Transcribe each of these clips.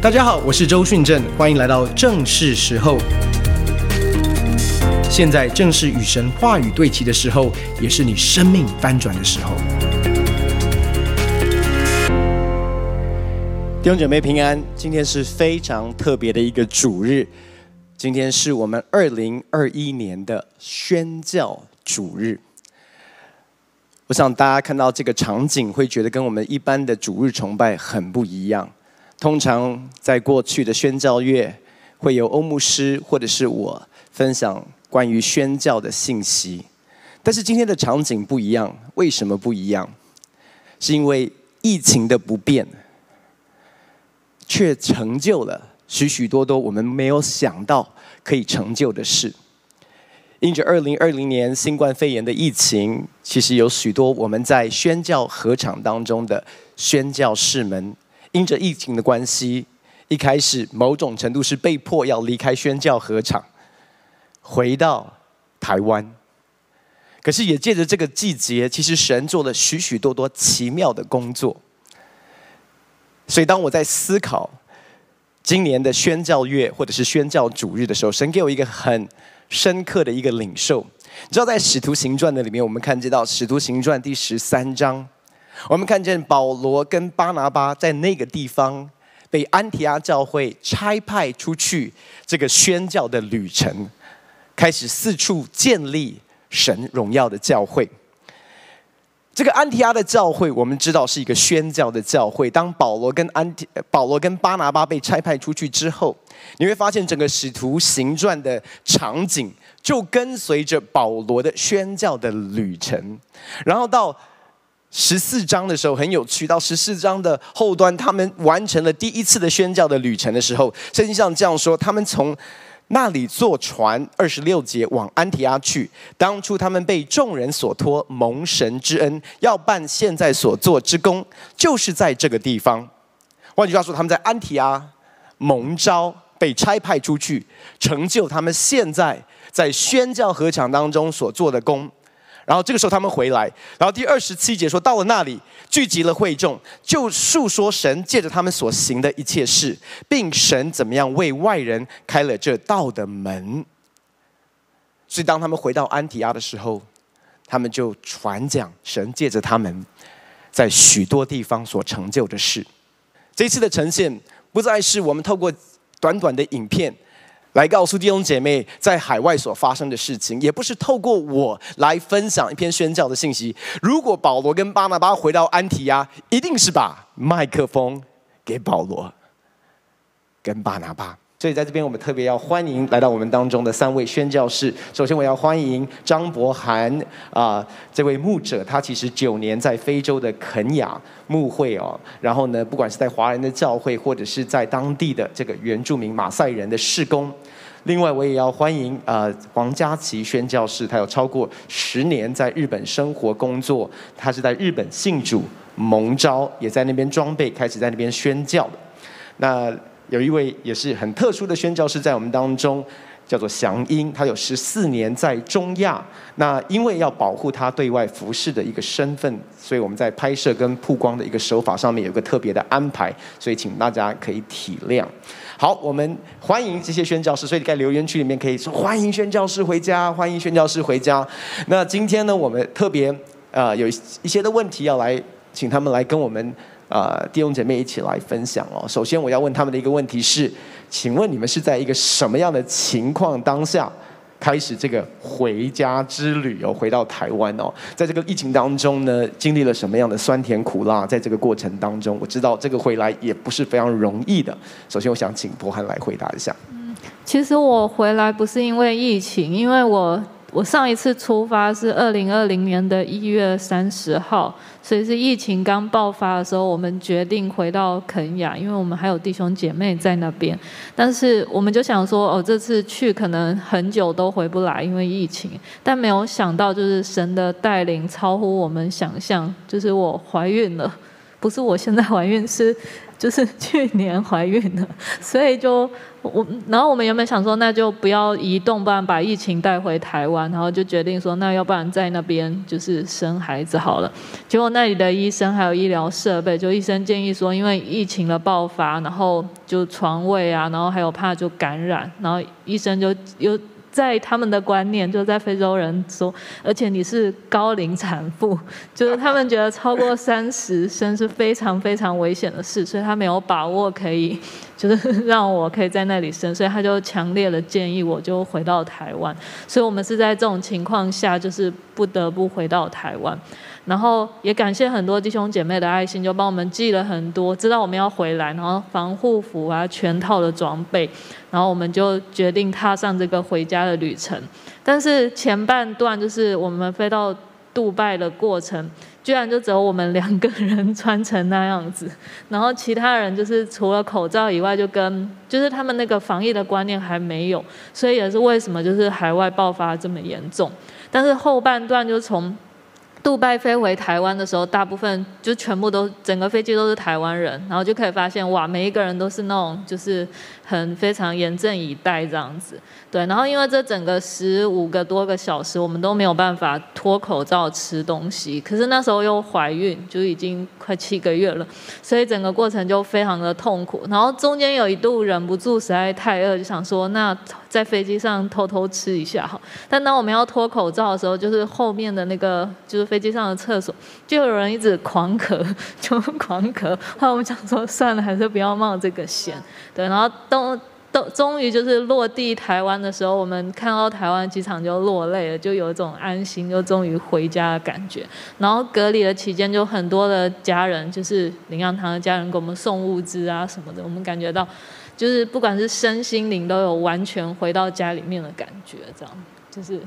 大家好，我是周迅正，欢迎来到正是时候。现在正是与神话语对齐的时候，也是你生命翻转的时候。弟兄姐妹平安，今天是非常特别的一个主日，今天是我们二零二一年的宣教主日。我想大家看到这个场景，会觉得跟我们一般的主日崇拜很不一样。通常在过去的宣教月，会有欧牧师或者是我分享关于宣教的信息，但是今天的场景不一样。为什么不一样？是因为疫情的不变，却成就了许许多多我们没有想到可以成就的事。因着二零二零年新冠肺炎的疫情，其实有许多我们在宣教合场当中的宣教士们。因着疫情的关系，一开始某种程度是被迫要离开宣教合场，回到台湾。可是也借着这个季节，其实神做了许许多多奇妙的工作。所以当我在思考今年的宣教月或者是宣教主日的时候，神给我一个很深刻的一个领受。你知道，在使徒行传的里面，我们看见到使徒行传第十三章。我们看见保罗跟巴拿巴在那个地方被安提阿教会差派出去，这个宣教的旅程，开始四处建立神荣耀的教会。这个安提阿的教会，我们知道是一个宣教的教会。当保罗跟安提保罗跟巴拿巴被差派出去之后，你会发现整个使徒行传的场景就跟随着保罗的宣教的旅程，然后到。十四章的时候很有趣，到十四章的后端，他们完成了第一次的宣教的旅程的时候，圣经上这样说：他们从那里坐船二十六节往安提阿去。当初他们被众人所托，蒙神之恩，要办现在所做之功，就是在这个地方。换句话说，他们在安提阿蒙召，被差派出去，成就他们现在在宣教合场当中所做的工。然后这个时候他们回来，然后第二十七节说，到了那里聚集了会众，就述说神借着他们所行的一切事，并神怎么样为外人开了这道的门。所以当他们回到安提阿的时候，他们就传讲神借着他们在许多地方所成就的事。这次的呈现不再是我们透过短短的影片。来告诉弟兄姐妹在海外所发生的事情，也不是透过我来分享一篇宣教的信息。如果保罗跟巴拿巴回到安提亚，一定是把麦克风给保罗跟巴拿巴。所以在这边，我们特别要欢迎来到我们当中的三位宣教士。首先，我要欢迎张博涵啊，这位牧者，他其实九年在非洲的肯雅牧会哦。然后呢，不管是在华人的教会，或者是在当地的这个原住民马赛人的事工。另外，我也要欢迎啊黄嘉琪宣教士，他有超过十年在日本生活工作，他是在日本信主蒙召，也在那边装备，开始在那边宣教。那。有一位也是很特殊的宣教师在我们当中，叫做祥英，他有十四年在中亚。那因为要保护他对外服饰的一个身份，所以我们在拍摄跟曝光的一个手法上面有个特别的安排，所以请大家可以体谅。好，我们欢迎这些宣教师，所以在留言区里面可以说欢迎宣教师回家，欢迎宣教师回家。那今天呢，我们特别呃有一些的问题要来请他们来跟我们。啊，弟兄姐妹一起来分享哦。首先，我要问他们的一个问题是：请问你们是在一个什么样的情况当下开始这个回家之旅哦？回到台湾哦，在这个疫情当中呢，经历了什么样的酸甜苦辣？在这个过程当中，我知道这个回来也不是非常容易的。首先，我想请博涵来回答一下。嗯，其实我回来不是因为疫情，因为我。我上一次出发是二零二零年的一月三十号，所以是疫情刚爆发的时候，我们决定回到肯雅，因为我们还有弟兄姐妹在那边。但是我们就想说，哦，这次去可能很久都回不来，因为疫情。但没有想到，就是神的带领超乎我们想象，就是我怀孕了，不是我现在怀孕，是就是 去年怀孕的，所以就我，然后我们原本想说，那就不要移动，不然把疫情带回台湾，然后就决定说，那要不然在那边就是生孩子好了。结果那里的医生还有医疗设备，就医生建议说，因为疫情的爆发，然后就床位啊，然后还有怕就感染，然后医生就又。在他们的观念，就在非洲人说，而且你是高龄产妇，就是他们觉得超过三十生是非常非常危险的事，所以他没有把握可以，就是让我可以在那里生，所以他就强烈的建议我就回到台湾，所以我们是在这种情况下，就是不得不回到台湾。然后也感谢很多弟兄姐妹的爱心，就帮我们寄了很多，知道我们要回来，然后防护服啊，全套的装备，然后我们就决定踏上这个回家的旅程。但是前半段就是我们飞到杜拜的过程，居然就只有我们两个人穿成那样子，然后其他人就是除了口罩以外，就跟就是他们那个防疫的观念还没有，所以也是为什么就是海外爆发这么严重。但是后半段就从。杜拜飞回台湾的时候，大部分就全部都整个飞机都是台湾人，然后就可以发现哇，每一个人都是那种就是。很非常严阵以待这样子，对，然后因为这整个十五个多个小时，我们都没有办法脱口罩吃东西，可是那时候又怀孕，就已经快七个月了，所以整个过程就非常的痛苦。然后中间有一度忍不住，实在太饿，就想说那在飞机上偷偷吃一下好。但当我们要脱口罩的时候，就是后面的那个就是飞机上的厕所，就有人一直狂咳，就狂咳。后来我们想说算了，还是不要冒这个险。对，然后都都终于就是落地台湾的时候，我们看到台湾机场就落泪了，就有一种安心，就终于回家的感觉。然后隔离的期间，就很多的家人，就是灵粮堂的家人给我们送物资啊什么的，我们感觉到就是不管是身心灵都有完全回到家里面的感觉，这样就是。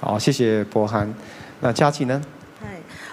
好，谢谢柏涵。那佳琪呢？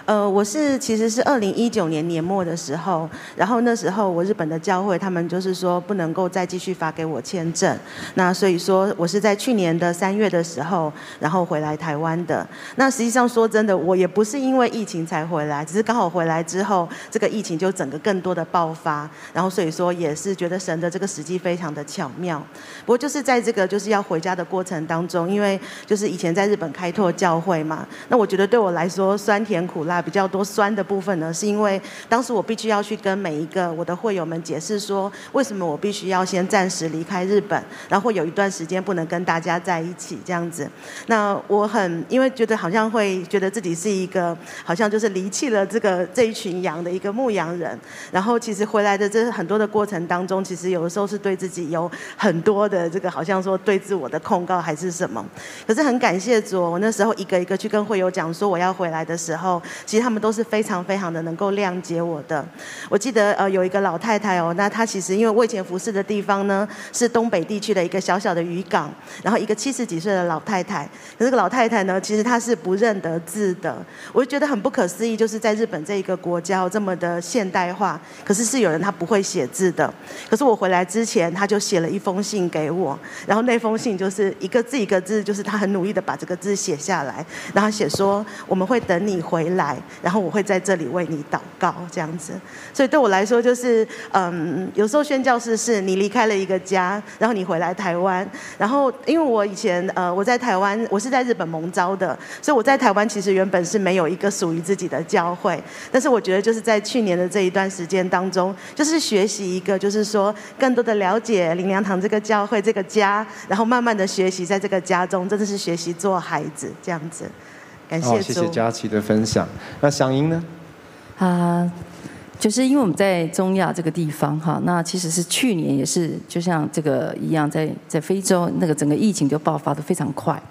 呃，我是其实是二零一九年年末的时候，然后那时候我日本的教会他们就是说不能够再继续发给我签证，那所以说我是在去年的三月的时候，然后回来台湾的。那实际上说真的，我也不是因为疫情才回来，只是刚好回来之后，这个疫情就整个更多的爆发，然后所以说也是觉得神的这个时机非常的巧妙。不过就是在这个就是要回家的过程当中，因为就是以前在日本开拓教会嘛，那我觉得对我来说酸甜苦辣。啊比较多酸的部分呢，是因为当时我必须要去跟每一个我的会友们解释说，为什么我必须要先暂时离开日本，然后会有一段时间不能跟大家在一起这样子。那我很因为觉得好像会觉得自己是一个好像就是离弃了这个这一群羊的一个牧羊人，然后其实回来的这很多的过程当中，其实有的时候是对自己有很多的这个好像说对自我的控告还是什么。可是很感谢主，我那时候一个一个去跟会友讲说我要回来的时候。其实他们都是非常非常的能够谅解我的。我记得呃有一个老太太哦，那她其实因为我以前服侍的地方呢是东北地区的一个小小的渔港，然后一个七十几岁的老太太，可是这个老太太呢其实她是不认得字的，我就觉得很不可思议，就是在日本这一个国家这么的现代化，可是是有人他不会写字的。可是我回来之前，他就写了一封信给我，然后那封信就是一个字一个字，就是他很努力的把这个字写下来，然后写说我们会等你回来。然后我会在这里为你祷告，这样子。所以对我来说，就是嗯，有时候宣教士是你离开了一个家，然后你回来台湾。然后因为我以前呃我在台湾，我是在日本蒙招的，所以我在台湾其实原本是没有一个属于自己的教会。但是我觉得就是在去年的这一段时间当中，就是学习一个，就是说更多的了解灵粮堂这个教会这个家，然后慢慢的学习在这个家中，真的是学习做孩子这样子。感谢，谢谢佳琪的分享。那祥英呢？啊，就是因为我们在中亚这个地方哈，那其实是去年也是就像这个一样，在在非洲那个整个疫情就爆发的非常快。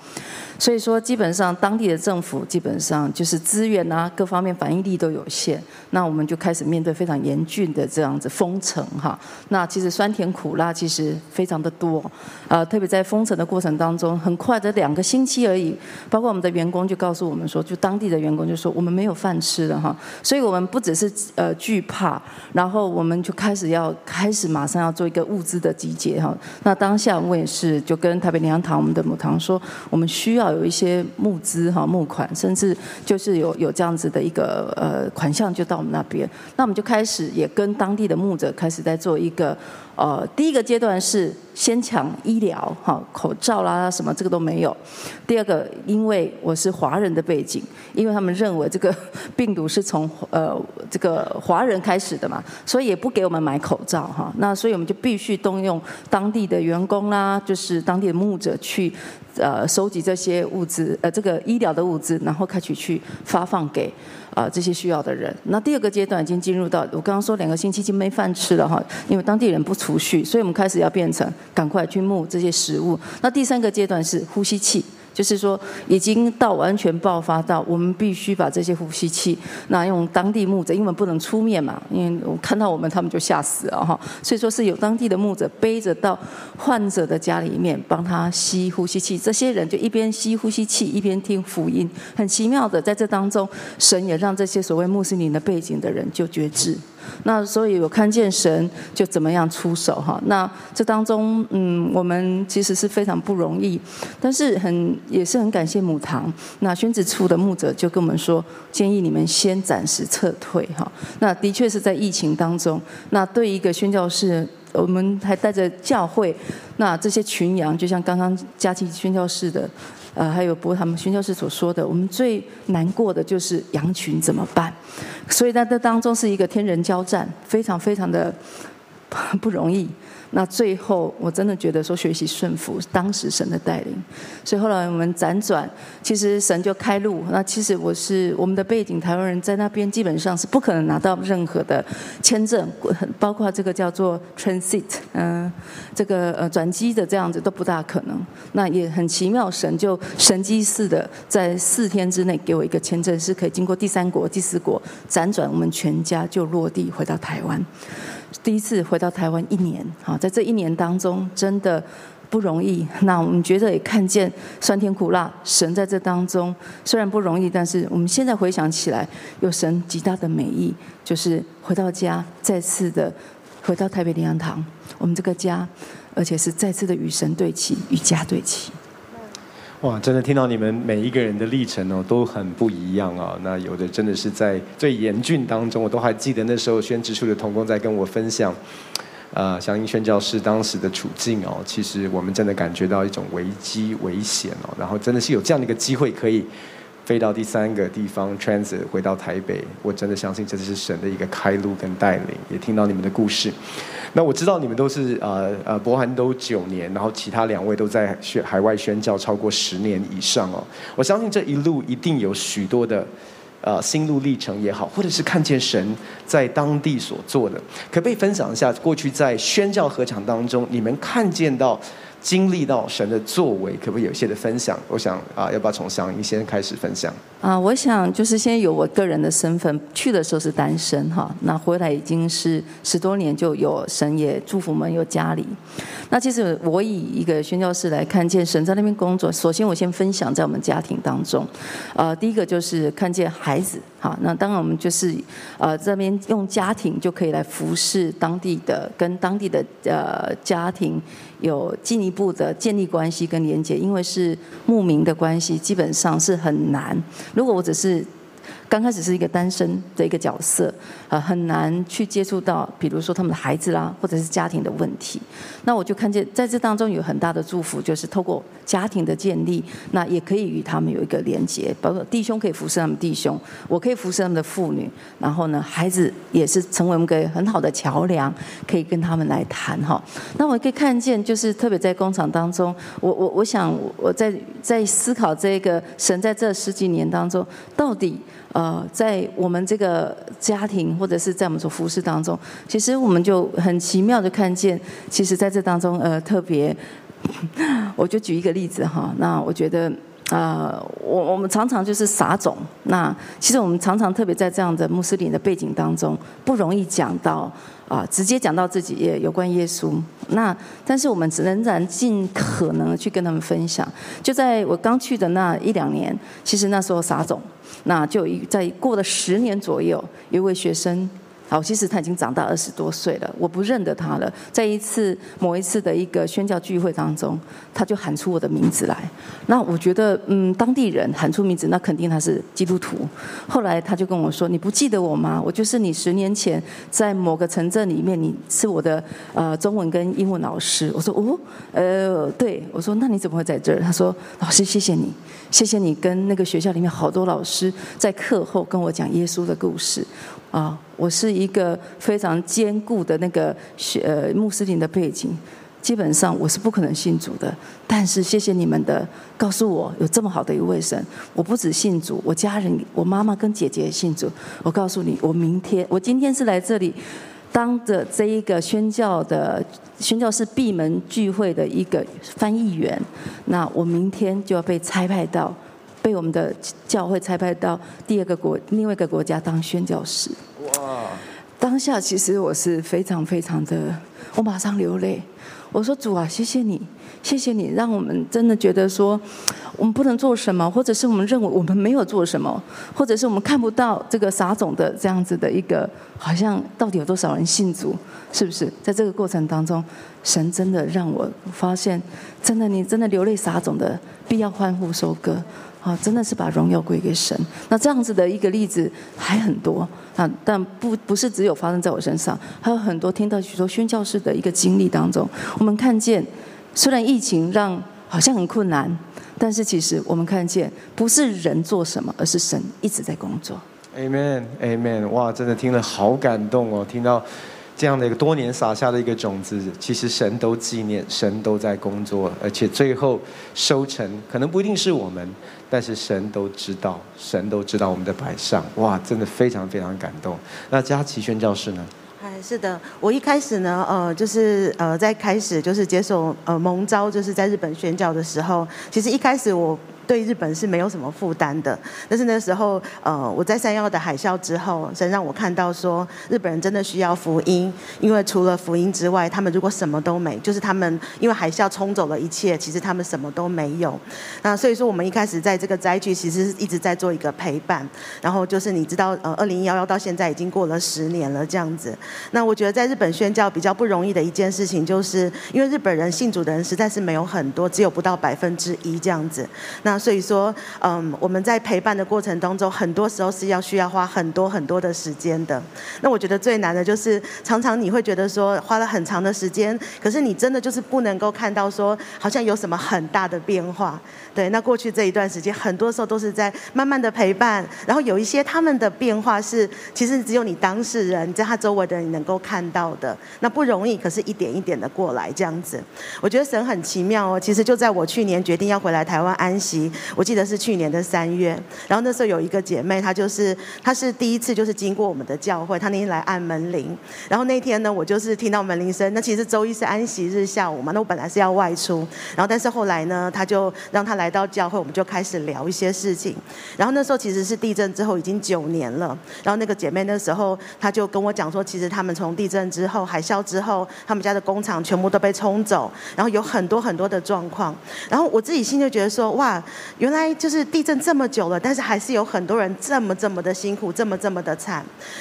所以说，基本上当地的政府基本上就是资源啊，各方面反应力都有限。那我们就开始面对非常严峻的这样子封城哈。那其实酸甜苦辣其实非常的多，呃，特别在封城的过程当中，很快的两个星期而已，包括我们的员工就告诉我们说，就当地的员工就说我们没有饭吃了哈。所以我们不只是呃惧怕，然后我们就开始要开始马上要做一个物资的集结哈。那当下我也是就跟台北灵粮堂我们的母堂说，我们需要。有一些募资哈募款，甚至就是有有这样子的一个呃款项就到我们那边，那我们就开始也跟当地的牧者开始在做一个。呃，第一个阶段是先抢医疗，哈，口罩啦什么这个都没有。第二个，因为我是华人的背景，因为他们认为这个病毒是从呃这个华人开始的嘛，所以也不给我们买口罩哈。那所以我们就必须动用当地的员工啦，就是当地的牧者去呃收集这些物资，呃这个医疗的物资，然后开始去发放给。啊，这些需要的人。那第二个阶段已经进入到，我刚刚说两个星期就没饭吃了哈，因为当地人不储蓄，所以我们开始要变成赶快去募这些食物。那第三个阶段是呼吸器。就是说，已经到完全爆发到，我们必须把这些呼吸器，那用当地牧者，因为不能出面嘛，因为我看到我们，他们就吓死了哈。所以说是有当地的牧者背着到患者的家里面，帮他吸呼吸器。这些人就一边吸呼吸器，一边听福音。很奇妙的，在这当中，神也让这些所谓穆斯林的背景的人就觉知。那所以我看见神就怎么样出手哈？那这当中，嗯，我们其实是非常不容易，但是很也是很感谢母堂。那宣旨处的牧者就跟我们说，建议你们先暂时撤退哈。那的确是在疫情当中，那对一个宣教士，我们还带着教会，那这些群羊，就像刚刚佳琪宣教士的。呃，还有不他们宣教授所说的，我们最难过的就是羊群怎么办？所以在这当中是一个天人交战，非常非常的 不容易。那最后，我真的觉得说学习顺服当时神的带领，所以后来我们辗转，其实神就开路。那其实我是我们的背景，台湾人在那边基本上是不可能拿到任何的签证，包括这个叫做 transit，嗯、这个呃转机的这样子都不大可能。那也很奇妙，神就神机似的在四天之内给我一个签证，是可以经过第三国、第四国辗转，我们全家就落地回到台湾。第一次回到台湾一年，好，在这一年当中真的不容易。那我们觉得也看见酸甜苦辣，神在这当中虽然不容易，但是我们现在回想起来，有神极大的美意，就是回到家，再次的回到台北灵粮堂，我们这个家，而且是再次的与神对齐，与家对齐。哇，真的听到你们每一个人的历程哦，都很不一样啊。那有的真的是在最严峻当中，我都还记得那时候宣旨处的同工在跟我分享，呃，祥英宣教士当时的处境哦。其实我们真的感觉到一种危机危险哦。然后真的是有这样的一个机会可以飞到第三个地方 transit 回到台北，我真的相信这是神的一个开路跟带领。也听到你们的故事。那我知道你们都是呃呃，柏涵都九年，然后其他两位都在宣海外宣教超过十年以上哦。我相信这一路一定有许多的呃心路历程也好，或者是看见神在当地所做的，可不可以分享一下过去在宣教合场当中你们看见到？经历到神的作为，可不可以有一些的分享？我想啊，要不要从祥英先开始分享？啊，我想就是先有我个人的身份，去的时候是单身哈，那回来已经是十多年，就有神也祝福我们有家里。那其实我以一个宣教士来看见神在那边工作，首先我先分享在我们家庭当中，呃，第一个就是看见孩子。哈，那当然我们就是，呃，这边用家庭就可以来服侍当地的，跟当地的呃家庭有进一步的建立关系跟连接，因为是牧民的关系，基本上是很难。如果我只是。刚开始是一个单身的一个角色，呃，很难去接触到，比如说他们的孩子啦，或者是家庭的问题。那我就看见在这当中有很大的祝福，就是透过家庭的建立，那也可以与他们有一个连接，包括弟兄可以服侍他们弟兄，我可以服侍他们的妇女，然后呢，孩子也是成为我们一个很好的桥梁，可以跟他们来谈哈。那我可以看见，就是特别在工厂当中，我我我想我在在思考这个神在这十几年当中到底。呃，在我们这个家庭或者是在我们所服侍当中，其实我们就很奇妙的看见，其实在这当中，呃，特别，我就举一个例子哈，那我觉得，呃，我我们常常就是撒种，那其实我们常常特别在这样的穆斯林的背景当中，不容易讲到啊，直接讲到自己也有关耶稣，那但是我们仍然尽可能去跟他们分享。就在我刚去的那一两年，其实那时候撒种。那就在过了十年左右，一位学生好，其实他已经长大二十多岁了，我不认得他了。在一次某一次的一个宣教聚会当中，他就喊出我的名字来。那我觉得，嗯，当地人喊出名字，那肯定他是基督徒。后来他就跟我说：“你不记得我吗？我就是你十年前在某个城镇里面，你是我的呃中文跟英文老师。”我说：“哦，呃，对。”我说：“那你怎么会在这儿？”他说：“老师，谢谢你，谢谢你跟那个学校里面好多老师在课后跟我讲耶稣的故事。”啊，我是一个非常坚固的那个学呃穆斯林的背景，基本上我是不可能信主的。但是谢谢你们的告诉我有这么好的一位神，我不止信主，我家人我妈妈跟姐姐也信主。我告诉你，我明天我今天是来这里当着这一个宣教的宣教士闭门聚会的一个翻译员，那我明天就要被差派到。被我们的教会差派到第二个国，另外一个国家当宣教士。哇！当下其实我是非常非常的，我马上流泪。我说主啊，谢谢你，谢谢你，让我们真的觉得说，我们不能做什么，或者是我们认为我们没有做什么，或者是我们看不到这个撒种的这样子的一个，好像到底有多少人信主，是不是？在这个过程当中，神真的让我发现，真的你真的流泪撒种的，必要欢呼收割。啊，真的是把荣耀归给神。那这样子的一个例子还很多啊，但不不是只有发生在我身上，还有很多听到许多宣教士的一个经历当中，我们看见，虽然疫情让好像很困难，但是其实我们看见不是人做什么，而是神一直在工作。Amen，Amen，哇，真的听了好感动哦，听到。这样的一个多年撒下的一个种子，其实神都纪念，神都在工作，而且最后收成可能不一定是我们，但是神都知道，神都知道我们的摆上，哇，真的非常非常感动。那佳琪宣教士呢？哎，是的，我一开始呢，呃，就是呃，在开始就是接受呃蒙召，就是在日本宣教的时候，其实一开始我。对日本是没有什么负担的，但是那时候，呃，我在三一的海啸之后，神让我看到说，日本人真的需要福音，因为除了福音之外，他们如果什么都没，就是他们因为海啸冲走了一切，其实他们什么都没有。那所以说，我们一开始在这个灾区，其实是一直在做一个陪伴。然后就是你知道，呃，二零幺幺到现在已经过了十年了，这样子。那我觉得在日本宣教比较不容易的一件事情，就是因为日本人信主的人实在是没有很多，只有不到百分之一这样子。那所以说，嗯，我们在陪伴的过程当中，很多时候是要需要花很多很多的时间的。那我觉得最难的就是，常常你会觉得说，花了很长的时间，可是你真的就是不能够看到说，好像有什么很大的变化。对，那过去这一段时间，很多时候都是在慢慢的陪伴，然后有一些他们的变化是，其实只有你当事人，在他周围的人能够看到的，那不容易，可是一点一点的过来这样子。我觉得神很奇妙哦，其实就在我去年决定要回来台湾安息，我记得是去年的三月，然后那时候有一个姐妹，她就是她是第一次就是经过我们的教会，她那天来按门铃，然后那天呢，我就是听到门铃声，那其实周一是安息日下午嘛，那我本来是要外出，然后但是后来呢，她就让她来。到教会，我们就开始聊一些事情。然后那时候其实是地震之后已经九年了。然后那个姐妹那时候，她就跟我讲说，其实他们从地震之后、海啸之后，他们家的工厂全部都被冲走，然后有很多很多的状况。然后我自己心就觉得说，哇，原来就是地震这么久了，但是还是有很多人这么这么的辛苦，这么这么的惨。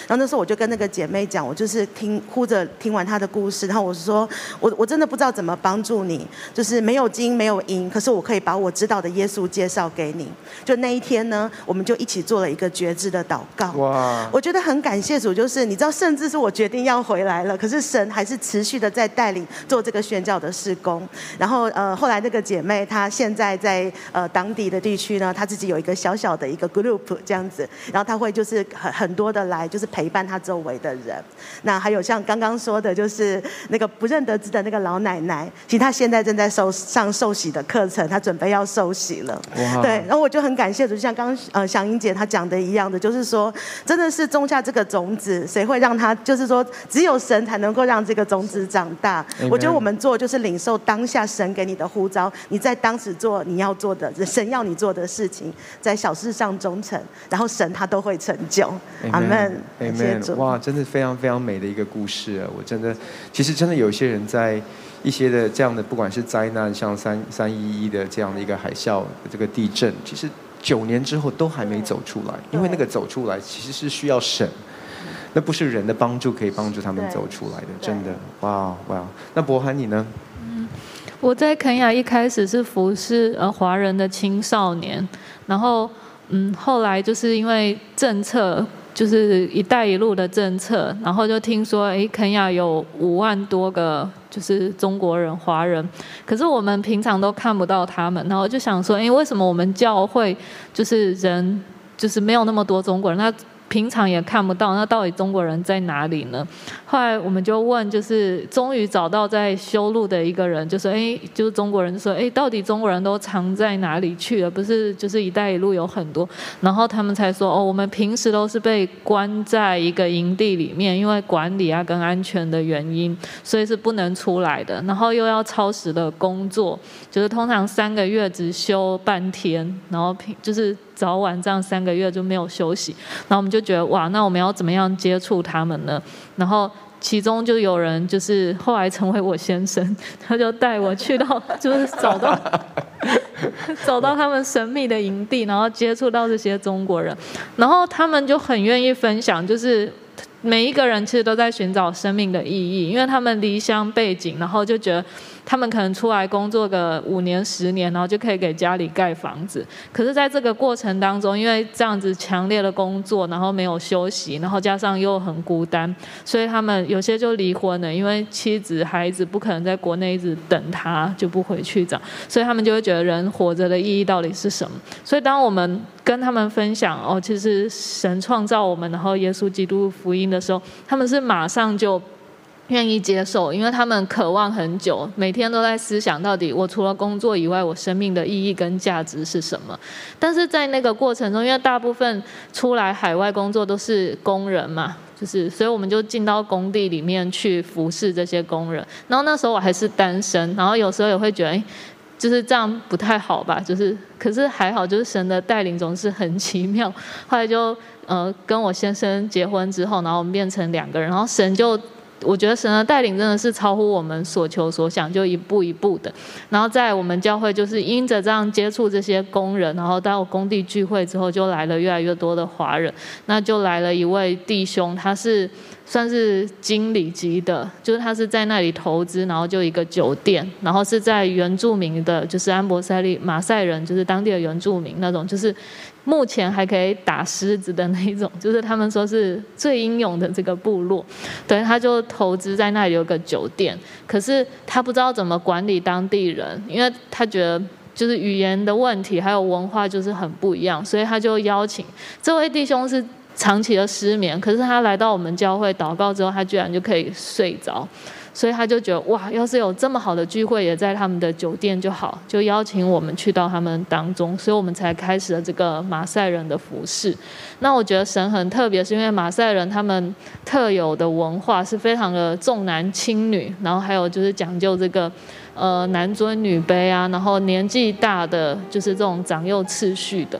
然后那时候我就跟那个姐妹讲，我就是听哭着听完她的故事，然后我说，我我真的不知道怎么帮助你，就是没有金没有银，可是我可以把我知道。的耶稣介绍给你，就那一天呢，我们就一起做了一个觉知的祷告。哇！我觉得很感谢主，就是你知道，甚至是我决定要回来了，可是神还是持续的在带领做这个宣教的事工。然后呃，后来那个姐妹她现在在呃当地的地区呢，他自己有一个小小的一个 group 这样子，然后他会就是很很多的来就是陪伴他周围的人。那还有像刚刚说的，就是那个不认得字的那个老奶奶，其实她现在正在受上受洗的课程，她准备要受。休息了，对，然后我就很感谢，就像刚刚呃祥英姐她讲的一样的，就是说，真的是种下这个种子，谁会让他？就是说，只有神才能够让这个种子长大。我觉得我们做就是领受当下神给你的呼召，你在当时做你要做的，神要你做的事情，在小事上忠诚，然后神他都会成就。阿门，阿门。哇，真的非常非常美的一个故事啊！我真的，其实真的有一些人在。一些的这样的，不管是灾难，像三三一一的这样的一个海啸，这个地震，其实九年之后都还没走出来，因为那个走出来其实是需要神。那不是人的帮助可以帮助他们走出来的，真的，哇哇。那博涵你呢？我在肯雅一开始是服侍呃华人的青少年，然后嗯后来就是因为政策。就是“一带一路”的政策，然后就听说，哎，肯雅有五万多个就是中国人、华人，可是我们平常都看不到他们，然后就想说，哎，为什么我们教会就是人就是没有那么多中国人？那平常也看不到，那到底中国人在哪里呢？后来我们就问，就是终于找到在修路的一个人，就说：“哎，就是中国人说，哎，到底中国人都藏在哪里去了？不是，就是一带一路有很多。”然后他们才说：“哦，我们平时都是被关在一个营地里面，因为管理啊跟安全的原因，所以是不能出来的。然后又要超时的工作，就是通常三个月只休半天，然后平就是。”早晚这样三个月就没有休息，然后我们就觉得哇，那我们要怎么样接触他们呢？然后其中就有人就是后来成为我先生，他就带我去到，就是找到 找到他们神秘的营地，然后接触到这些中国人，然后他们就很愿意分享，就是每一个人其实都在寻找生命的意义，因为他们离乡背景，然后就觉得。他们可能出来工作个五年十年，然后就可以给家里盖房子。可是，在这个过程当中，因为这样子强烈的工作，然后没有休息，然后加上又很孤单，所以他们有些就离婚了，因为妻子孩子不可能在国内一直等他，就不回去找。所以他们就会觉得人活着的意义到底是什么？所以当我们跟他们分享哦，其实神创造我们，然后耶稣基督福音的时候，他们是马上就。愿意接受，因为他们渴望很久，每天都在思想到底我除了工作以外，我生命的意义跟价值是什么？但是在那个过程中，因为大部分出来海外工作都是工人嘛，就是所以我们就进到工地里面去服侍这些工人。然后那时候我还是单身，然后有时候也会觉得，就是这样不太好吧？就是可是还好，就是神的带领总是很奇妙。后来就呃跟我先生结婚之后，然后我们变成两个人，然后神就。我觉得神的带领真的是超乎我们所求所想，就一步一步的。然后在我们教会，就是因着这样接触这些工人，然后到工地聚会之后，就来了越来越多的华人。那就来了一位弟兄，他是算是经理级的，就是他是在那里投资，然后就一个酒店，然后是在原住民的，就是安博塞利马赛人，就是当地的原住民那种，就是。目前还可以打狮子的那一种，就是他们说是最英勇的这个部落，对，他就投资在那里有个酒店，可是他不知道怎么管理当地人，因为他觉得就是语言的问题，还有文化就是很不一样，所以他就邀请这位弟兄是长期的失眠，可是他来到我们教会祷告之后，他居然就可以睡着。所以他就觉得哇，要是有这么好的聚会，也在他们的酒店就好，就邀请我们去到他们当中，所以我们才开始了这个马赛人的服饰。那我觉得神很特别，是因为马赛人他们特有的文化是非常的重男轻女，然后还有就是讲究这个呃男尊女卑啊，然后年纪大的就是这种长幼次序的。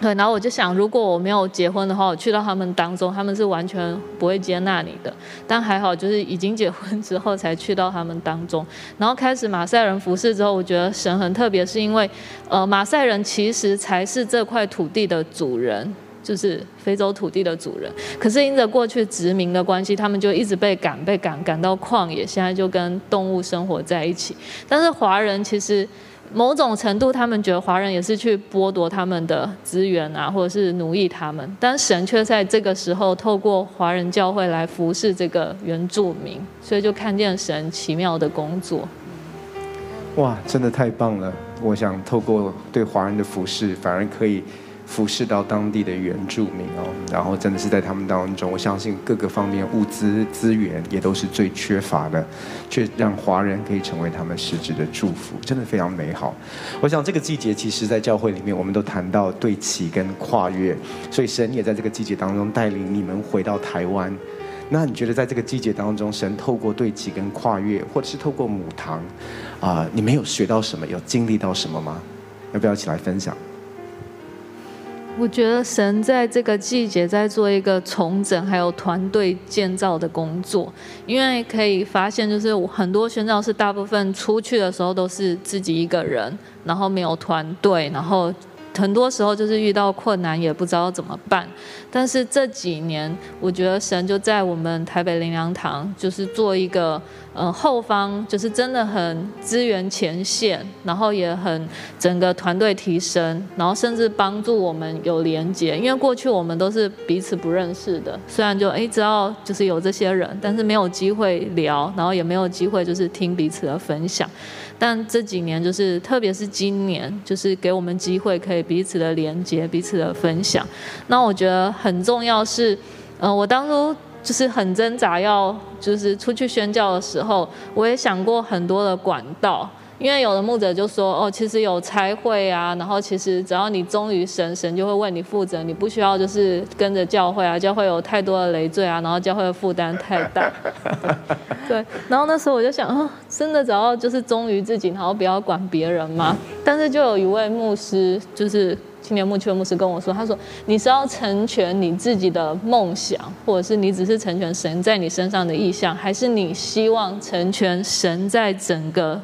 对，然后我就想，如果我没有结婚的话，我去到他们当中，他们是完全不会接纳你的。但还好，就是已经结婚之后才去到他们当中，然后开始马赛人服饰之后，我觉得神很特别，是因为，呃，马赛人其实才是这块土地的主人，就是非洲土地的主人。可是因着过去殖民的关系，他们就一直被赶，被赶赶到旷野，现在就跟动物生活在一起。但是华人其实。某种程度，他们觉得华人也是去剥夺他们的资源啊，或者是奴役他们。但神却在这个时候透过华人教会来服侍这个原住民，所以就看见神奇妙的工作。哇，真的太棒了！我想透过对华人的服侍，反而可以。服侍到当地的原住民哦，然后真的是在他们当中，我相信各个方面物资资源也都是最缺乏的，却让华人可以成为他们实质的祝福，真的非常美好。我想这个季节，其实在教会里面，我们都谈到对齐跟跨越，所以神也在这个季节当中带领你们回到台湾。那你觉得在这个季节当中，神透过对齐跟跨越，或者是透过母堂，啊、你们有学到什么，有经历到什么吗？要不要一起来分享？我觉得神在这个季节在做一个重整，还有团队建造的工作，因为可以发现，就是很多宣教士大部分出去的时候都是自己一个人，然后没有团队，然后很多时候就是遇到困难也不知道怎么办。但是这几年，我觉得神就在我们台北灵粮堂，就是做一个。嗯，后方就是真的很支援前线，然后也很整个团队提升，然后甚至帮助我们有连接。因为过去我们都是彼此不认识的，虽然就哎知道就是有这些人，但是没有机会聊，然后也没有机会就是听彼此的分享。但这几年就是，特别是今年，就是给我们机会可以彼此的连接、彼此的分享。那我觉得很重要是，嗯，我当初。就是很挣扎，要就是出去宣教的时候，我也想过很多的管道，因为有的牧者就说，哦，其实有差会啊，然后其实只要你忠于神，神就会为你负责，你不需要就是跟着教会啊，教会有太多的累赘啊，然后教会的负担太大。对，然后那时候我就想，哦，真的只要就是忠于自己，然后不要管别人嘛。但是就有一位牧师，就是。青年牧区的牧师跟我说：“他说你是要成全你自己的梦想，或者是你只是成全神在你身上的意向，还是你希望成全神在整个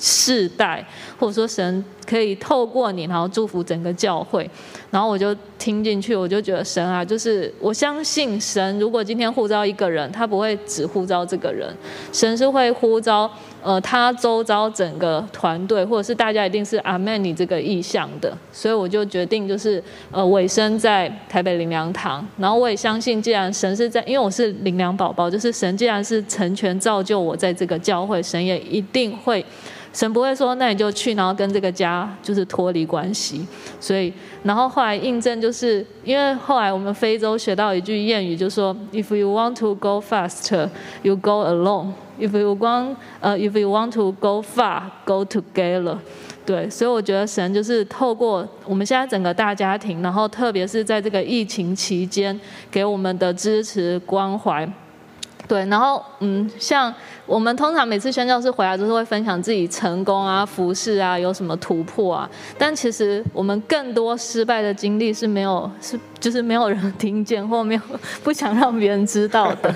世代，或者说神可以透过你，然后祝福整个教会？”然后我就听进去，我就觉得神啊，就是我相信神，如果今天呼召一个人，他不会只呼召这个人，神是会呼召。呃，他周遭整个团队，或者是大家一定是阿门你这个意向的，所以我就决定就是呃委身在台北灵粮堂，然后我也相信，既然神是在，因为我是灵粮宝宝，就是神既然是成全造就我在这个教会，神也一定会，神不会说那你就去，然后跟这个家就是脱离关系，所以然后后来印证就是因为后来我们非洲学到一句谚语，就说 If you want to go fast, you go alone. If you want, 呃，If you want to go far, go together。对，所以我觉得神就是透过我们现在整个大家庭，然后特别是在这个疫情期间给我们的支持关怀。对，然后嗯，像我们通常每次宣教士回来都是会分享自己成功啊、服事啊、有什么突破啊，但其实我们更多失败的经历是没有，是就是没有人听见或没有 不想让别人知道的。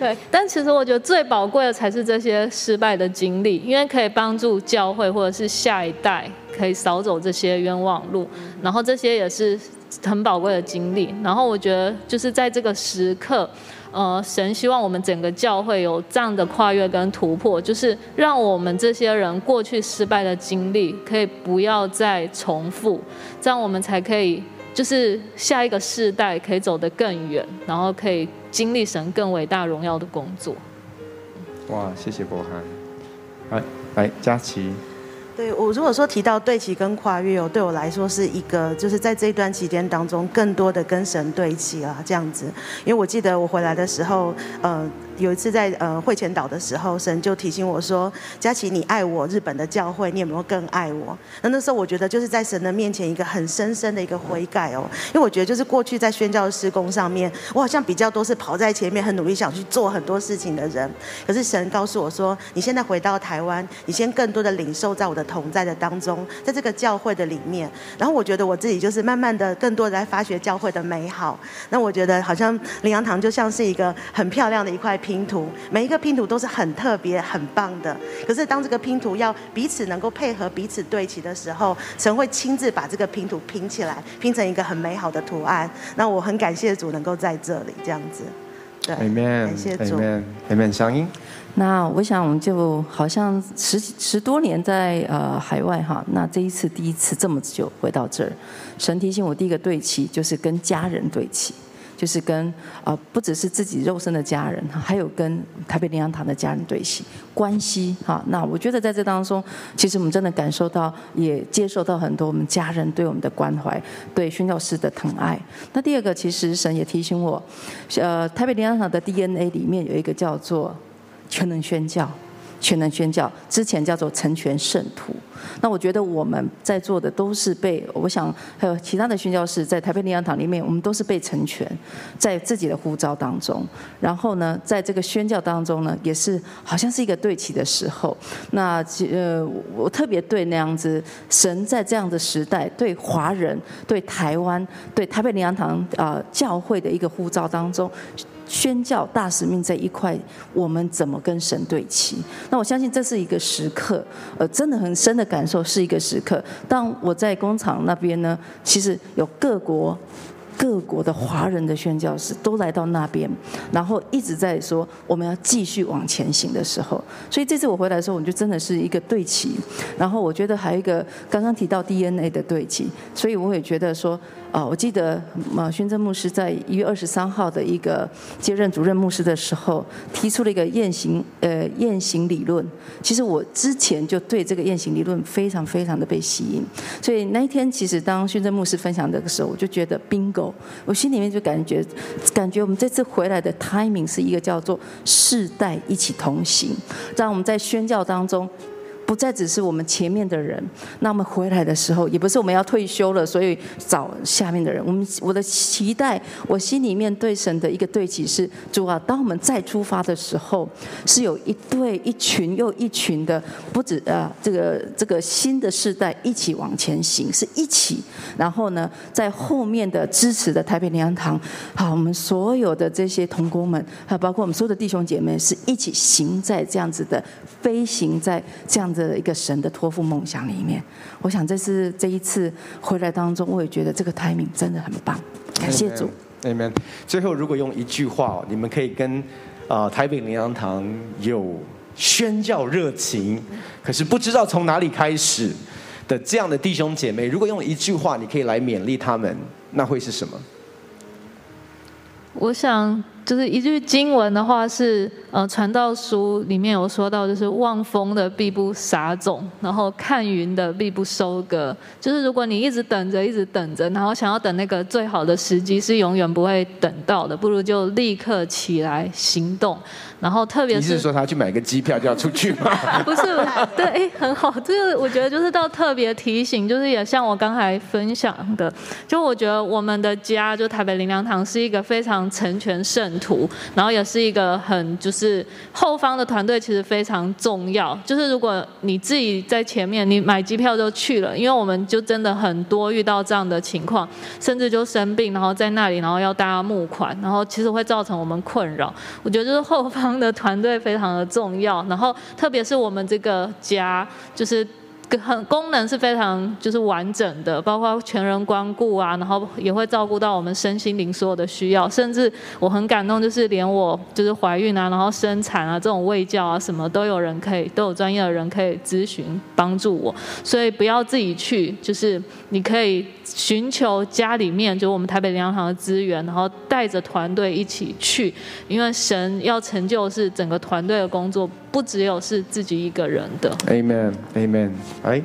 对，但其实我觉得最宝贵的才是这些失败的经历，因为可以帮助教会或者是下一代可以少走这些冤枉路，然后这些也是很宝贵的经历。然后我觉得就是在这个时刻。呃，神希望我们整个教会有这样的跨越跟突破，就是让我们这些人过去失败的经历可以不要再重复，这样我们才可以就是下一个世代可以走得更远，然后可以经历神更伟大荣耀的工作。哇，谢谢柏翰。来，来佳琪。对，我如果说提到对齐跟跨越哦，对我来说是一个，就是在这一段期间当中，更多的跟神对齐啊这样子。因为我记得我回来的时候，呃。有一次在呃会前岛的时候，神就提醒我说：“佳琪，你爱我日本的教会，你有没有更爱我？”那那时候我觉得就是在神的面前一个很深深的一个悔改哦，因为我觉得就是过去在宣教的事工上面，我好像比较都是跑在前面，很努力想去做很多事情的人。可是神告诉我说：“你现在回到台湾，你先更多的领受在我的同在的当中，在这个教会的里面。”然后我觉得我自己就是慢慢的更多的在发掘教会的美好。那我觉得好像灵粮堂就像是一个很漂亮的一块拼图，每一个拼图都是很特别、很棒的。可是当这个拼图要彼此能够配合、彼此对齐的时候，神会亲自把这个拼图拼起来，拼成一个很美好的图案。那我很感谢主能够在这里这样子。对，Amen，感谢主，Amen，Amen，香音。那我想我们就好像十十多年在呃海外哈，那这一次第一次这么久回到这儿，神提醒我第一个对齐就是跟家人对齐。就是跟啊、呃，不只是自己肉身的家人，还有跟台北灵粮堂的家人对齐关系哈。那我觉得在这当中，其实我们真的感受到，也接受到很多我们家人对我们的关怀，对宣教师的疼爱。那第二个，其实神也提醒我，呃，台北灵粮堂的 DNA 里面有一个叫做全能宣教。全能宣教之前叫做成全圣徒，那我觉得我们在座的都是被，我想还有其他的宣教士在台北灵粮堂里面，我们都是被成全，在自己的呼召当中，然后呢，在这个宣教当中呢，也是好像是一个对齐的时候。那呃，我特别对那样子，神在这样的时代，对华人、对台湾、对台北灵粮堂啊、教会的一个呼召当中。宣教大使命这一块，我们怎么跟神对齐？那我相信这是一个时刻，呃，真的很深的感受是一个时刻。当我在工厂那边呢，其实有各国。各国的华人的宣教士都来到那边，然后一直在说我们要继续往前行的时候，所以这次我回来的时候，我就真的是一个对齐。然后我觉得还有一个刚刚提到 DNA 的对齐，所以我也觉得说。啊，我记得马宣正牧师在一月二十三号的一个接任主任牧师的时候，提出了一个雁行呃雁行理论。其实我之前就对这个雁行理论非常非常的被吸引，所以那一天其实当宣正牧师分享的时候，我就觉得 bingo，我心里面就感觉感觉我们这次回来的 timing 是一个叫做世代一起同行，让我们在宣教当中。不再只是我们前面的人，那我们回来的时候，也不是我们要退休了，所以找下面的人。我们我的期待，我心里面对神的一个对齐是：主啊，当我们再出发的时候，是有一对一群又一群的，不止啊，这个这个新的世代一起往前行，是一起。然后呢，在后面的支持的台北灵粮堂，好，我们所有的这些同工们，还包括我们所有的弟兄姐妹，是一起行在这样子的飞行在这样子的一个神的托付梦想里面，我想这是这一次回来当中，我也觉得这个 timing 真的很棒，感谢主。Amen。最后，如果用一句话，你们可以跟、呃、台北灵粮堂有宣教热情，可是不知道从哪里开始的这样的弟兄姐妹，如果用一句话，你可以来勉励他们，那会是什么？我想。就是一句经文的话是，呃，传道书里面有说到，就是望风的必不撒种，然后看云的必不收割。就是如果你一直等着，一直等着，然后想要等那个最好的时机，是永远不会等到的。不如就立刻起来行动。然后特别是，你是说他去买个机票就要出去吗？不是，对，哎，很好。这个我觉得就是到特别提醒，就是也像我刚才分享的，就我觉得我们的家，就台北灵粮堂是一个非常成全圣徒，然后也是一个很就是后方的团队其实非常重要。就是如果你自己在前面，你买机票就去了，因为我们就真的很多遇到这样的情况，甚至就生病，然后在那里，然后要大家募款，然后其实会造成我们困扰。我觉得就是后方。的团队非常的重要，然后特别是我们这个家，就是。很功能是非常就是完整的，包括全人关顾啊，然后也会照顾到我们身心灵所有的需要，甚至我很感动，就是连我就是怀孕啊，然后生产啊这种喂教啊什么都有人可以，都有专业的人可以咨询帮助我，所以不要自己去，就是你可以寻求家里面就我们台北灵粮堂的资源，然后带着团队一起去，因为神要成就是整个团队的工作。不只有是自己一个人的。Amen，Amen。哎。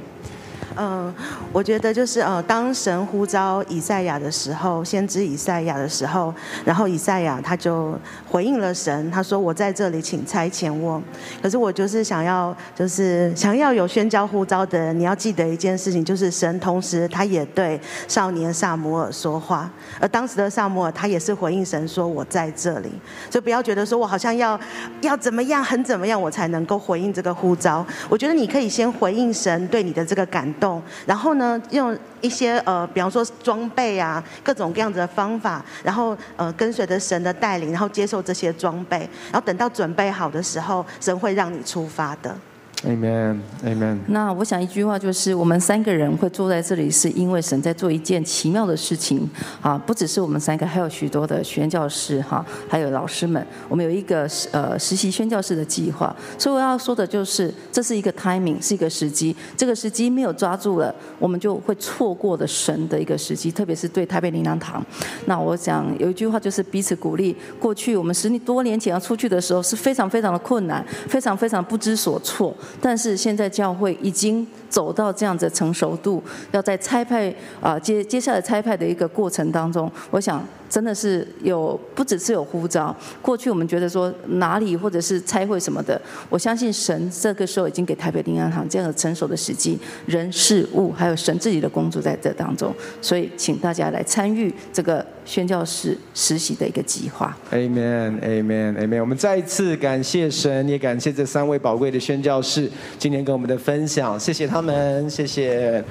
嗯，我觉得就是呃，当神呼召以赛亚的时候，先知以赛亚的时候，然后以赛亚他就回应了神，他说：“我在这里，请差遣我。”可是我就是想要，就是想要有宣教呼召的人，你要记得一件事情，就是神同时他也对少年撒摩尔说话，而当时的撒摩尔他也是回应神说：“我在这里。”所以不要觉得说我好像要要怎么样，很怎么样，我才能够回应这个呼召。我觉得你可以先回应神对你的这个感动。然后呢，用一些呃，比方说装备啊，各种各样的方法，然后呃，跟随着神的带领，然后接受这些装备，然后等到准备好的时候，神会让你出发的。Amen，Amen。那我想一句话就是，我们三个人会坐在这里，是因为神在做一件奇妙的事情啊！不只是我们三个，还有许多的宣教士哈，还有老师们。我们有一个呃实习宣教士的计划，所以我要说的就是，这是一个 timing，是一个时机。这个时机没有抓住了，我们就会错过的神的一个时机，特别是对台北灵粮堂。那我想有一句话就是彼此鼓励。过去我们十多年前要出去的时候，是非常非常的困难，非常非常不知所措。但是现在教会已经走到这样子的成熟度，要在差派啊接接下来差派的一个过程当中，我想。真的是有，不只是有呼召。过去我们觉得说哪里或者是差会什么的，我相信神这个时候已经给台北灵粮堂这样的成熟的时机，人事物还有神自己的工作在这当中，所以请大家来参与这个宣教士实习的一个计划。Amen，Amen，Amen。我们再一次感谢神，也感谢这三位宝贵的宣教士今天跟我们的分享，谢谢他们，谢谢。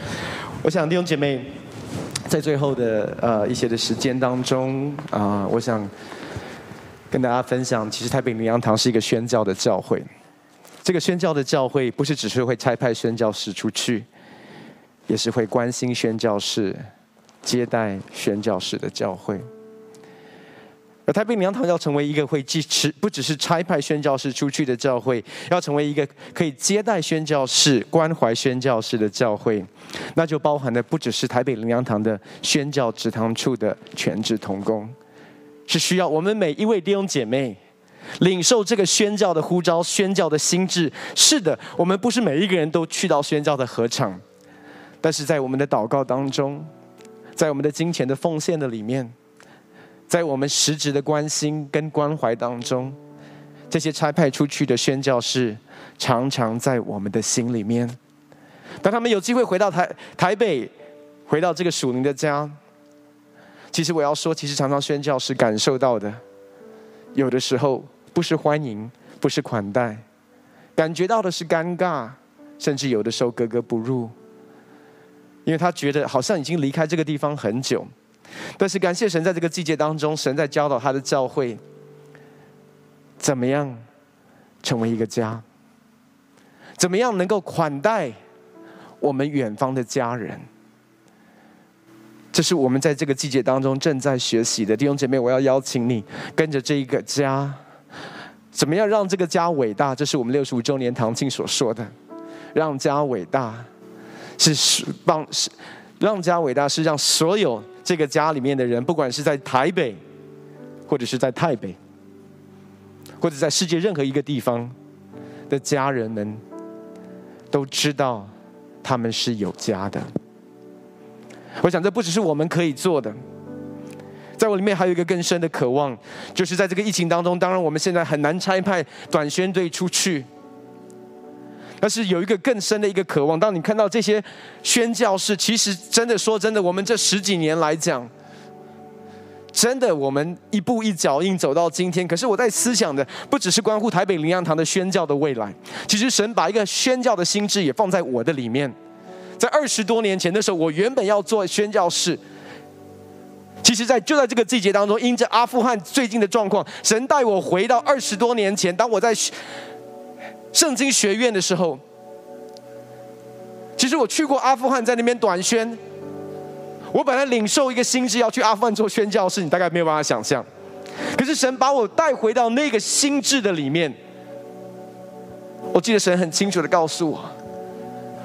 我想弟兄姐妹。在最后的呃一些的时间当中啊、我想跟大家分享，其实台北灵粮堂是一个宣教的教会。这个宣教的教会不是只是会差派宣教士出去，也是会关心宣教士、接待宣教士的教会。而台北灵粮堂要成为一个会支持，不只是差派宣教士出去的教会，要成为一个可以接待宣教士、关怀宣教士的教会，那就包含的不只是台北灵粮堂的宣教职堂处的全职同工，是需要我们每一位弟兄姐妹。领受这个宣教的呼召，宣教的心志。是的，我们不是每一个人都去到宣教的合场，但是在我们的祷告当中，在我们的金钱的奉献的里面，在我们实质的关心跟关怀当中，这些差派出去的宣教士，常常在我们的心里面。当他们有机会回到台台北，回到这个属灵的家，其实我要说，其实常常宣教士感受到的，有的时候。不是欢迎，不是款待，感觉到的是尴尬，甚至有的时候格格不入，因为他觉得好像已经离开这个地方很久。但是感谢神，在这个季节当中，神在教导他的教会，怎么样成为一个家，怎么样能够款待我们远方的家人。这是我们在这个季节当中正在学习的弟兄姐妹，我要邀请你跟着这一个家。怎么样让这个家伟大？这是我们六十五周年堂庆所说的，让家伟大，是帮是让家伟大，是让所有这个家里面的人，不管是在台北，或者是在泰北，或者在世界任何一个地方的家人们，都知道他们是有家的。我想这不只是我们可以做的。在我里面还有一个更深的渴望，就是在这个疫情当中，当然我们现在很难差派短宣队出去，但是有一个更深的一个渴望。当你看到这些宣教士，其实真的说真的，我们这十几年来讲，真的我们一步一脚印走到今天。可是我在思想的，不只是关乎台北灵粮堂的宣教的未来，其实神把一个宣教的心志也放在我的里面。在二十多年前的时候，我原本要做宣教士。其实，在就在这个季节当中，因着阿富汗最近的状况，神带我回到二十多年前，当我在圣经学院的时候，其实我去过阿富汗，在那边短宣。我本来领受一个心智要去阿富汗做宣教士，你大概没有办法想象。可是神把我带回到那个心智的里面，我记得神很清楚的告诉我。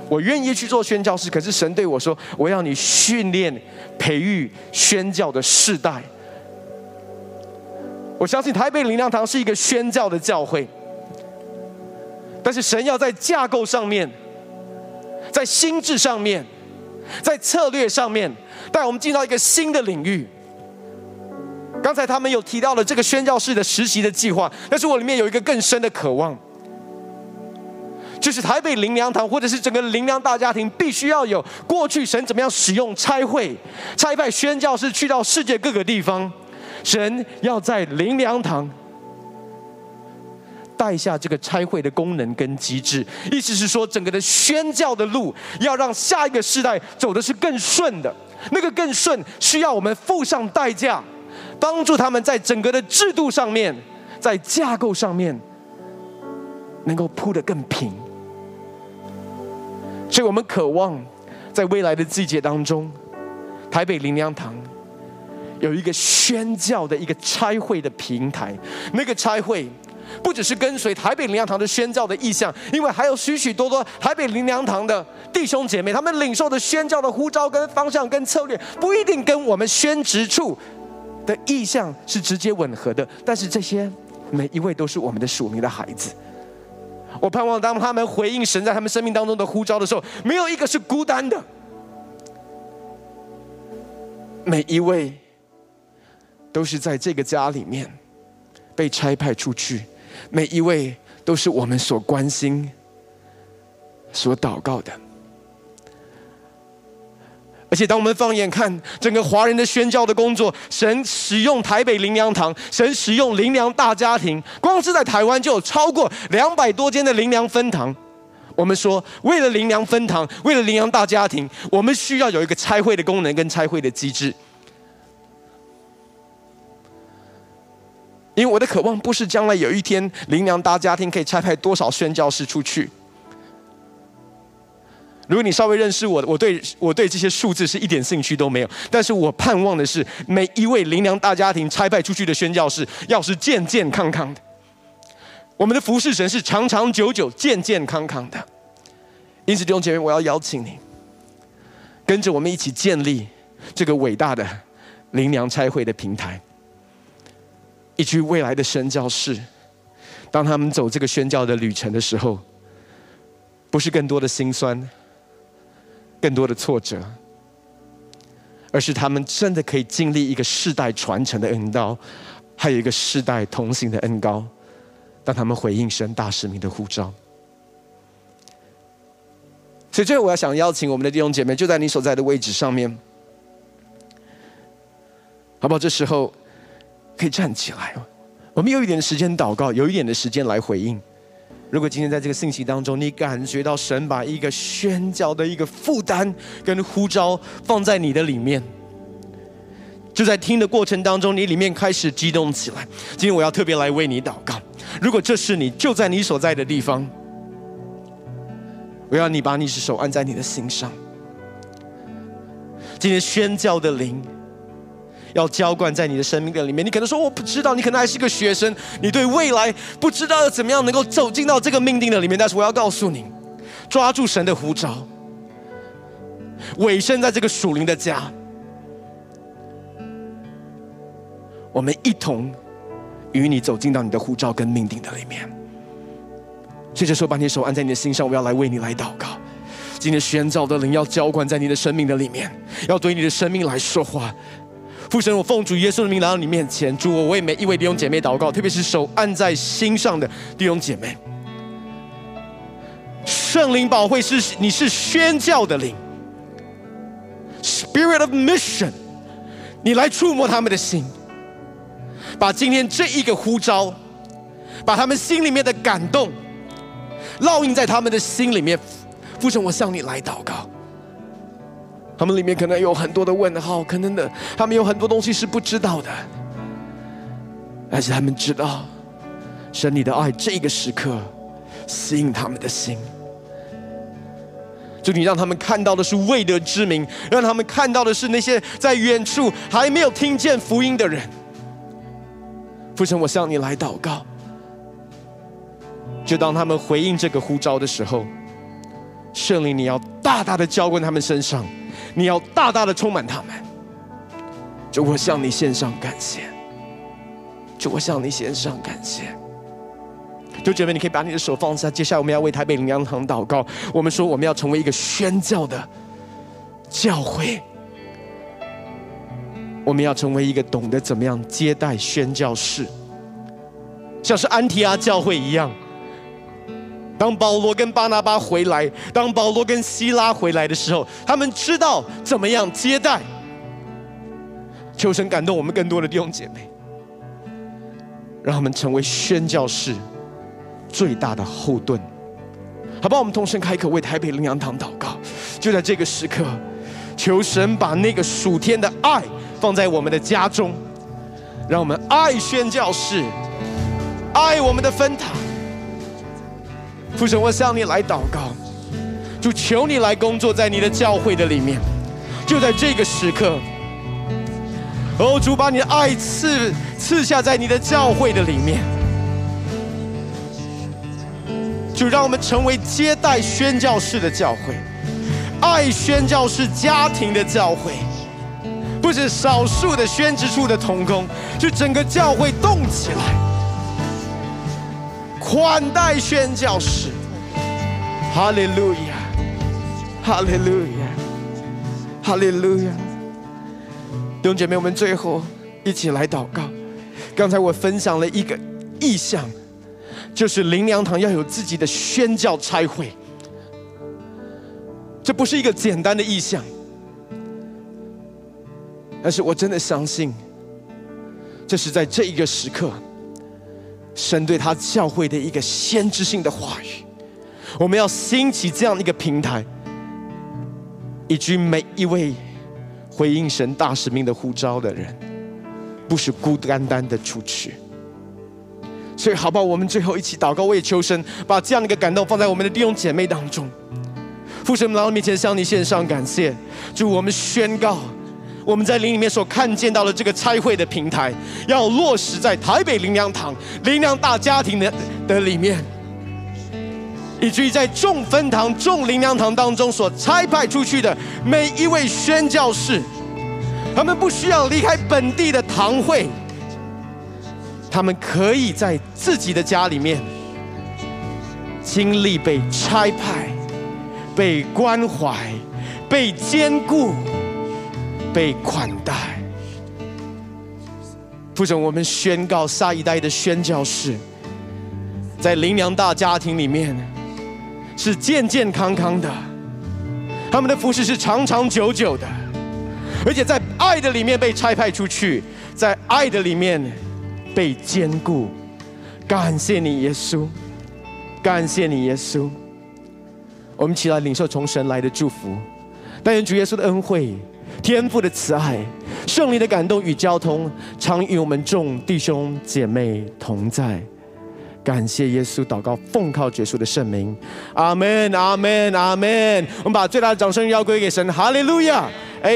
我愿意去做宣教士，可是神对我说：“我要你训练、培育宣教的世代。”我相信台北灵粮堂是一个宣教的教会，但是神要在架构上面、在心智上面、在策略上面带我们进到一个新的领域。刚才他们有提到了这个宣教士的实习的计划，但是我里面有一个更深的渴望。就是台北灵粮堂，或者是整个灵粮大家庭，必须要有过去神怎么样使用差会、差派宣教士去到世界各个地方，神要在灵粮堂带下这个拆会的功能跟机制。意思是说，整个的宣教的路要让下一个世代走的是更顺的，那个更顺需要我们付上代价，帮助他们在整个的制度上面，在架构上面能够铺得更平。所以我们渴望，在未来的季节当中，台北灵粮堂有一个宣教的一个拆会的平台。那个拆会不只是跟随台北灵粮堂的宣教的意向，因为还有许许多多台北灵粮堂的弟兄姐妹，他们领受的宣教的呼召跟方向跟策略，不一定跟我们宣职处的意向是直接吻合的。但是这些每一位都是我们的属灵的孩子。我盼望当他们回应神在他们生命当中的呼召的时候，没有一个是孤单的。每一位都是在这个家里面被差派出去，每一位都是我们所关心、所祷告的。而且，当我们放眼看整个华人的宣教的工作，神使用台北灵粮堂，神使用灵粮大家庭，光是在台湾就有超过两百多间的灵粮分堂。我们说，为了灵粮分堂，为了灵粮大家庭，我们需要有一个拆会的功能跟拆会的机制。因为我的渴望不是将来有一天灵粮大家庭可以差派多少宣教士出去。如果你稍微认识我，我对我对这些数字是一点兴趣都没有。但是我盼望的是，每一位灵粮大家庭差派出去的宣教士，要是健健康康的。我们的服侍神是长长久久、健健康康的。因此，弟兄姐妹，我要邀请你，跟着我们一起建立这个伟大的灵粮差会的平台。一句未来的宣教士，当他们走这个宣教的旅程的时候，不是更多的辛酸。更多的挫折，而是他们真的可以经历一个世代传承的恩膏，还有一个世代同行的恩膏，当他们回应神大使命的呼召。所以最后，我要想邀请我们的弟兄姐妹，就在你所在的位置上面，好不好？这时候可以站起来，我们有一点时间祷告，有一点的时间来回应。如果今天在这个信息当中，你感觉到神把一个宣教的一个负担跟呼召放在你的里面，就在听的过程当中，你里面开始激动起来。今天我要特别来为你祷告。如果这是你，就在你所在的地方，我要你把你的手按在你的心上。今天宣教的灵。要浇灌在你的生命的里面。你可能说我不知道，你可能还是个学生，你对未来不知道要怎么样能够走进到这个命定的里面。但是我要告诉你，抓住神的呼召，委身在这个属灵的家，我们一同与你走进到你的呼召跟命定的里面。所以这时候，把你的手按在你的心上，我要来为你来祷告。今天宣召的灵要浇灌在你的生命的里面，要对你的生命来说话。父神，我奉主耶稣的名来到你面前，主，我为每一位弟兄姐妹祷告，特别是手按在心上的弟兄姐妹。圣灵宝会是，你是宣教的灵，Spirit of Mission，你来触摸他们的心，把今天这一个呼召，把他们心里面的感动烙印在他们的心里面。父神，我向你来祷告。他们里面可能有很多的问号，可能的，他们有很多东西是不知道的，但是他们知道，神你的爱这个时刻吸引他们的心，就你让他们看到的是未得之名，让他们看到的是那些在远处还没有听见福音的人。父神，我向你来祷告，就当他们回应这个呼召的时候，圣灵你要大大的浇灌他们身上。你要大大的充满他们，就我向你献上感谢，就我向你献上感谢。就觉得你可以把你的手放下。接下来我们要为台北灵粮堂祷告。我们说我们要成为一个宣教的教会，我们要成为一个懂得怎么样接待宣教士，像是安提阿教会一样。当保罗跟巴拿巴回来，当保罗跟希拉回来的时候，他们知道怎么样接待。求神感动我们更多的弟兄姐妹，让他们成为宣教士最大的后盾。好吧，我们同声开口为台北灵羊堂祷告。就在这个时刻，求神把那个属天的爱放在我们的家中，让我们爱宣教士，爱我们的分堂。父神，我向你来祷告，就求你来工作在你的教会的里面，就在这个时刻，哦，主把你的爱赐赐下在你的教会的里面，就让我们成为接待宣教士的教会，爱宣教士家庭的教会，不是少数的宣职处的同工，是整个教会动起来。款待宣教士，哈利路亚，哈利路亚，哈利路亚。弟兄姐妹，我们最后一起来祷告。刚才我分享了一个意象，就是灵粮堂要有自己的宣教差会。这不是一个简单的意象，但是我真的相信，这是在这一个时刻。神对他教会的一个先知性的话语，我们要兴起这样一个平台，以及每一位回应神大使命的呼召的人，不是孤单单的出去，所以，好不好？我们最后一起祷告，我也求神把这样的一个感动放在我们的弟兄姐妹当中。父神，我们来到面前向你献上感谢，祝，我们宣告，我们在灵里面所看见到的这个差会的平台，要落实在台北灵粮堂、灵粮大家庭的的里面，以至于在众分堂、众灵粮堂当中所差派出去的每一位宣教士，他们不需要离开本地的堂会。他们可以在自己的家里面经历被差派、被关怀、被兼顾、被款待。父神，我们宣告下一代的宣教士，在灵粮大家庭里面是健健康康的，他们的服事是长长久久的，而且在爱的里面被差派出去，在爱的里面。被坚固，感谢你耶稣，感谢你耶稣。我们起来领受从神来的祝福，但愿主耶稣的恩惠、天父的慈爱、圣灵的感动与交通，常与我们众弟兄姐妹同在。感谢耶稣，祷告奉靠耶稣的圣名，阿门，阿门，阿门。我们把最大的掌声要归给神，哈利路亚，阿